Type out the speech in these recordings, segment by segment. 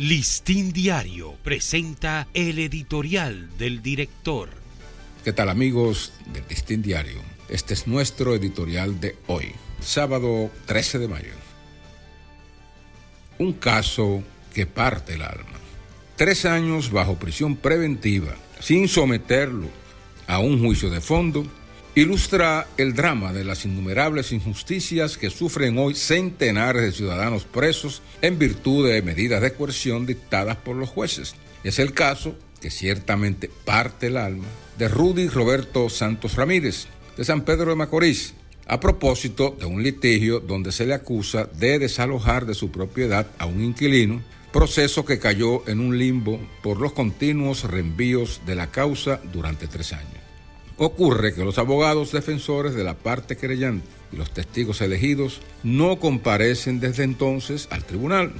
Listín Diario presenta el editorial del director. ¿Qué tal amigos del Listín Diario? Este es nuestro editorial de hoy, sábado 13 de mayo. Un caso que parte el alma. Tres años bajo prisión preventiva, sin someterlo a un juicio de fondo ilustra el drama de las innumerables injusticias que sufren hoy centenares de ciudadanos presos en virtud de medidas de coerción dictadas por los jueces. Es el caso, que ciertamente parte el alma, de Rudy Roberto Santos Ramírez, de San Pedro de Macorís, a propósito de un litigio donde se le acusa de desalojar de su propiedad a un inquilino, proceso que cayó en un limbo por los continuos reenvíos de la causa durante tres años. Ocurre que los abogados defensores de la parte querellante y los testigos elegidos no comparecen desde entonces al tribunal.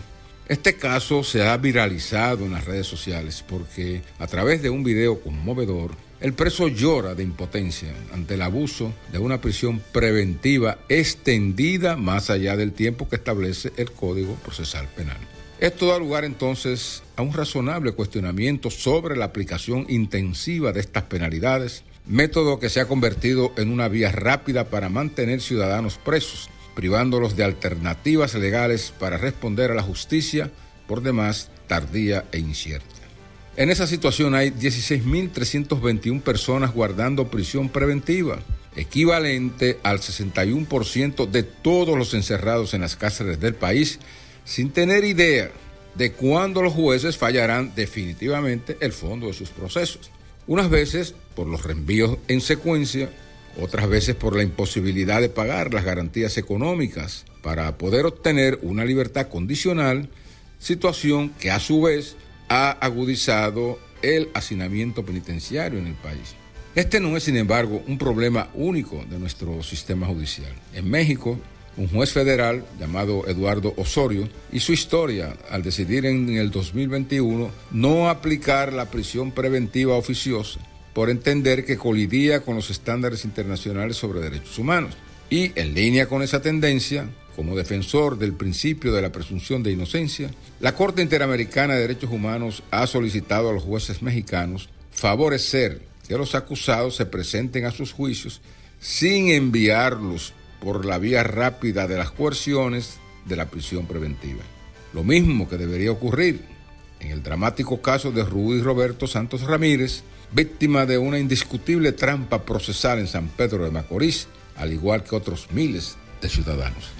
Este caso se ha viralizado en las redes sociales porque a través de un video conmovedor, el preso llora de impotencia ante el abuso de una prisión preventiva extendida más allá del tiempo que establece el Código Procesal Penal. Esto da lugar entonces a un razonable cuestionamiento sobre la aplicación intensiva de estas penalidades método que se ha convertido en una vía rápida para mantener ciudadanos presos, privándolos de alternativas legales para responder a la justicia, por demás tardía e incierta. En esa situación hay 16.321 personas guardando prisión preventiva, equivalente al 61% de todos los encerrados en las cárceles del país, sin tener idea de cuándo los jueces fallarán definitivamente el fondo de sus procesos. Unas veces por los reenvíos en secuencia, otras veces por la imposibilidad de pagar las garantías económicas para poder obtener una libertad condicional, situación que a su vez ha agudizado el hacinamiento penitenciario en el país. Este no es, sin embargo, un problema único de nuestro sistema judicial. En México, un juez federal llamado Eduardo Osorio y su historia al decidir en el 2021 no aplicar la prisión preventiva oficiosa por entender que colidía con los estándares internacionales sobre derechos humanos. Y en línea con esa tendencia, como defensor del principio de la presunción de inocencia, la Corte Interamericana de Derechos Humanos ha solicitado a los jueces mexicanos favorecer que los acusados se presenten a sus juicios sin enviarlos por la vía rápida de las coerciones de la prisión preventiva. Lo mismo que debería ocurrir en el dramático caso de Rudy Roberto Santos Ramírez, víctima de una indiscutible trampa procesal en San Pedro de Macorís, al igual que otros miles de ciudadanos.